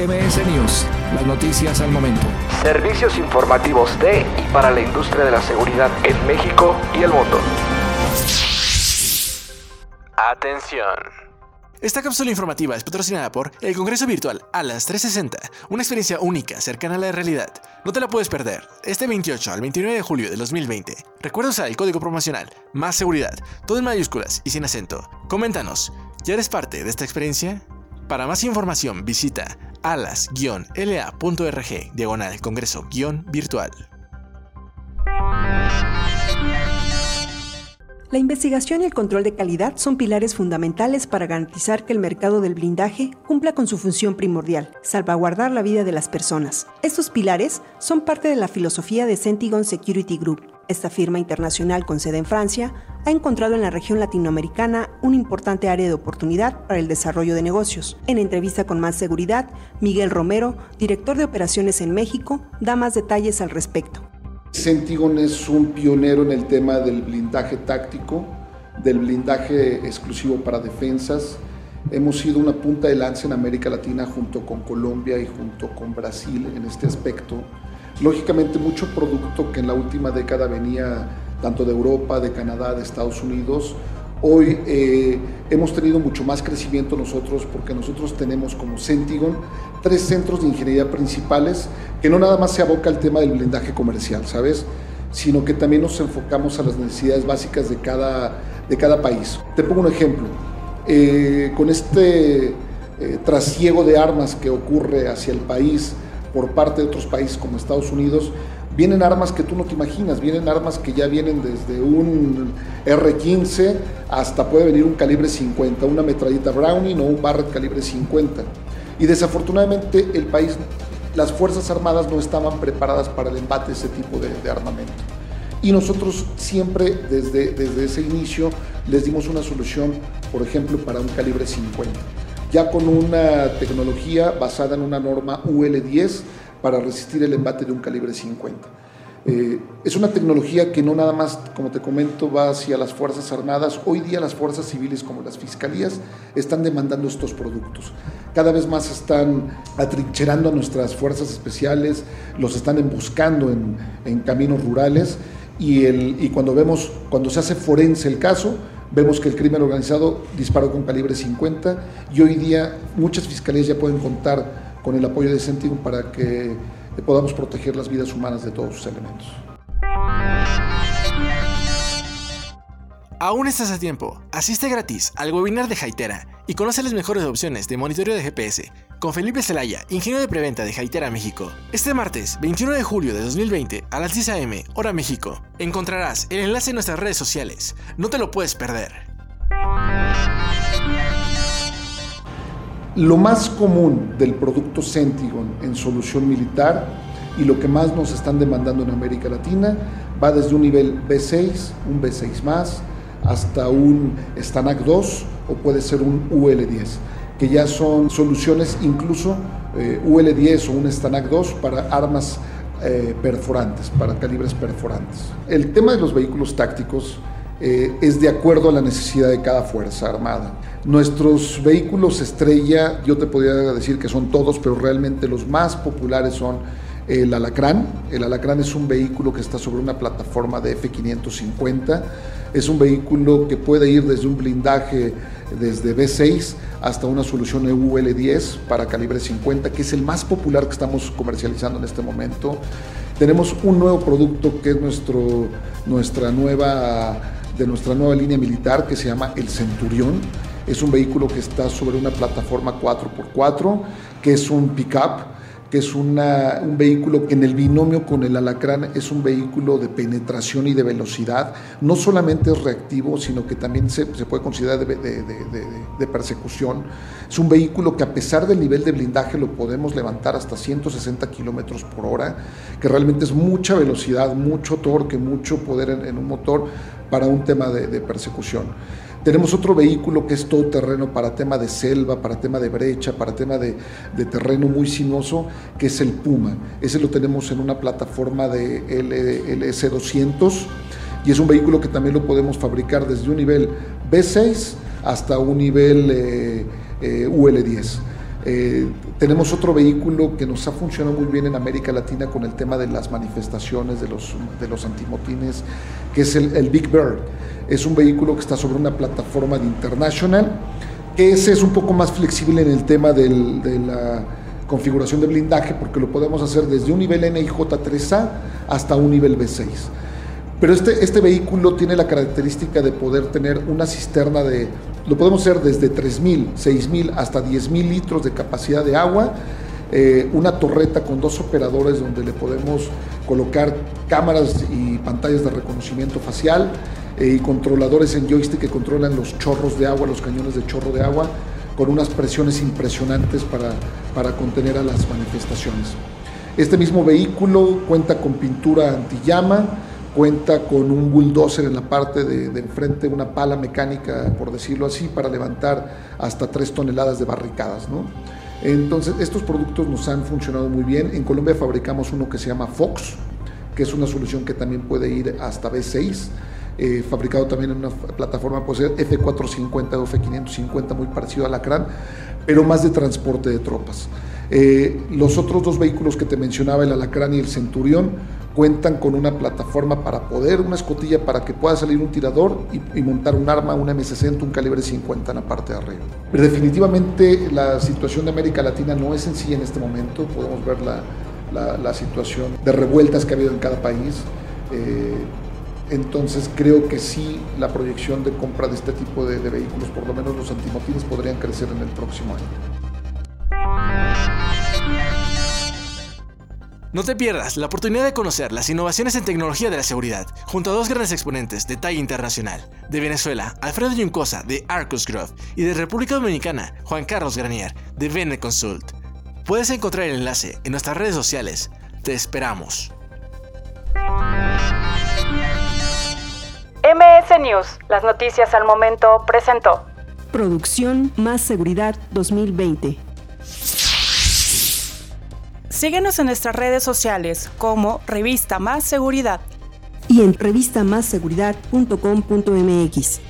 MS News, las noticias al momento. Servicios informativos de y para la industria de la seguridad en México y el mundo. Atención. Esta cápsula informativa es patrocinada por el Congreso Virtual ALAS 360, una experiencia única cercana a la realidad. No te la puedes perder, este 28 al 29 de julio de 2020. Recuerda usar el código promocional Más Seguridad, todo en mayúsculas y sin acento. Coméntanos, ¿ya eres parte de esta experiencia? Para más información visita alas-la.rg diagonal congreso-virtual. La investigación y el control de calidad son pilares fundamentales para garantizar que el mercado del blindaje cumpla con su función primordial, salvaguardar la vida de las personas. Estos pilares son parte de la filosofía de Centigon Security Group. Esta firma internacional con sede en Francia ha encontrado en la región latinoamericana un importante área de oportunidad para el desarrollo de negocios. En entrevista con Más Seguridad, Miguel Romero, director de operaciones en México, da más detalles al respecto. Centigon es un pionero en el tema del blindaje táctico, del blindaje exclusivo para defensas. Hemos sido una punta de lanza en América Latina junto con Colombia y junto con Brasil en este aspecto. Lógicamente mucho producto que en la última década venía tanto de Europa, de Canadá, de Estados Unidos, Hoy eh, hemos tenido mucho más crecimiento nosotros porque nosotros tenemos como Centigon tres centros de ingeniería principales que no nada más se aboca al tema del blindaje comercial, ¿sabes? Sino que también nos enfocamos a las necesidades básicas de cada, de cada país. Te pongo un ejemplo. Eh, con este eh, trasiego de armas que ocurre hacia el país por parte de otros países como Estados Unidos, vienen armas que tú no te imaginas, vienen armas que ya vienen desde un R-15 hasta puede venir un calibre 50, una metralleta Browning o un Barrett calibre 50. Y desafortunadamente el país, las Fuerzas Armadas no estaban preparadas para el embate de ese tipo de, armamento. Y nosotros siempre desde, desde ese inicio les dimos una solución, por ejemplo, para un calibre 50. Ya con una tecnología basada en una norma UL10, para resistir el embate de un calibre 50. Eh, es una tecnología que no nada más, como te comento, va hacia las Fuerzas Armadas. Hoy día las fuerzas civiles como las fiscalías están demandando estos productos. Cada vez más están atrincherando a nuestras fuerzas especiales, los están emboscando en, en caminos rurales y, el, y cuando vemos, cuando se hace forense el caso, vemos que el crimen organizado disparó con calibre 50 y hoy día muchas fiscalías ya pueden contar con el apoyo de Centigo para que podamos proteger las vidas humanas de todos sus elementos. Aún estás a tiempo. Asiste gratis al webinar de Jaitera y conoce las mejores opciones de monitoreo de GPS con Felipe Zelaya, ingeniero de preventa de Jaitera México. Este martes, 21 de julio de 2020, a las 10 a.m., hora México, encontrarás el enlace en nuestras redes sociales. No te lo puedes perder. Lo más común del producto Centigon en solución militar y lo que más nos están demandando en América Latina va desde un nivel B6, un B6 más, hasta un Stanac 2 o puede ser un UL10, que ya son soluciones incluso eh, UL10 o un Stanac 2 para armas eh, perforantes, para calibres perforantes. El tema de los vehículos tácticos eh, es de acuerdo a la necesidad de cada Fuerza Armada. Nuestros vehículos estrella, yo te podría decir que son todos, pero realmente los más populares son el Alacrán. El Alacrán es un vehículo que está sobre una plataforma de F550. Es un vehículo que puede ir desde un blindaje desde B6 hasta una solución EUL10 para calibre 50, que es el más popular que estamos comercializando en este momento. Tenemos un nuevo producto que es nuestro, nuestra nueva de nuestra nueva línea militar que se llama el Centurión. Es un vehículo que está sobre una plataforma 4x4, que es un pick-up que es un vehículo que en el binomio con el alacrán es un vehículo de penetración y de velocidad. No solamente es reactivo, sino que también se, puede considerar de, persecución. Es un vehículo que a pesar del nivel de blindaje lo podemos levantar hasta 160 kilómetros por hora, que realmente es mucha velocidad, mucho torque, mucho poder en un motor para un tema de persecución. Tenemos otro vehículo que es todo terreno para tema de selva, para tema de brecha, para tema de, terreno muy sinuoso, que es el Puma. Ese lo tenemos en una plataforma de LS200 y es un vehículo que también lo podemos fabricar desde un nivel B6 hasta un nivel eh, eh, UL10. Eh, tenemos otro vehículo que nos ha funcionado muy bien en América Latina con el tema de las manifestaciones de los, de antimotines, que es el, Big Bird. Es un vehículo que está sobre una plataforma de International, ese es un poco más flexible en el tema de la configuración de blindaje, porque lo podemos hacer desde un nivel NIJ3A hasta un nivel B6. Pero este, este vehículo tiene la característica de poder tener una cisterna de lo podemos hacer desde 3.000, 6.000 hasta 10.000 litros de capacidad de agua. Eh, una torreta con dos operadores donde le podemos colocar cámaras y pantallas de reconocimiento facial eh, y controladores en joystick que controlan los chorros de agua, los cañones de chorro de agua, con unas presiones impresionantes para, para contener a las manifestaciones. Este mismo vehículo cuenta con pintura antillama, cuenta con un bulldozer en la parte de, enfrente, una pala mecánica, por decirlo así, para levantar hasta 3 toneladas de barricadas. ¿no? Entonces, estos productos nos han funcionado muy bien. En Colombia fabricamos uno que se llama Fox, que es una solución que también puede ir hasta B6. Eh, fabricado también en una plataforma, puede ser F450 o F550, muy parecido al Acran, pero más de transporte de tropas. Eh, los otros dos vehículos que te mencionaba, el Alacrán y el Centurión, cuentan con una plataforma para poder, una escotilla para que pueda salir un tirador y, montar un arma, un M60, un calibre 50 en la parte de arriba. Pero definitivamente la situación de América Latina no es sencilla en este momento, podemos ver la, situación de revueltas que ha habido en cada país. Eh, entonces creo que sí la proyección de compra de este tipo de, de vehículos, por lo menos los antimotines, podrían crecer en el próximo año. No te pierdas la oportunidad de conocer las innovaciones en tecnología de la seguridad junto a dos grandes exponentes de talla internacional. De Venezuela, Alfredo Yuncosa de Arcus Grove y de República Dominicana, Juan Carlos Granier de Bene Consult. Puedes encontrar el enlace en nuestras redes sociales. Te esperamos. MS News, las noticias al momento presentó. Producción Más Seguridad 2020. Síguenos en nuestras redes sociales como Revista Más Seguridad y en revistamasseguridad.com.mx.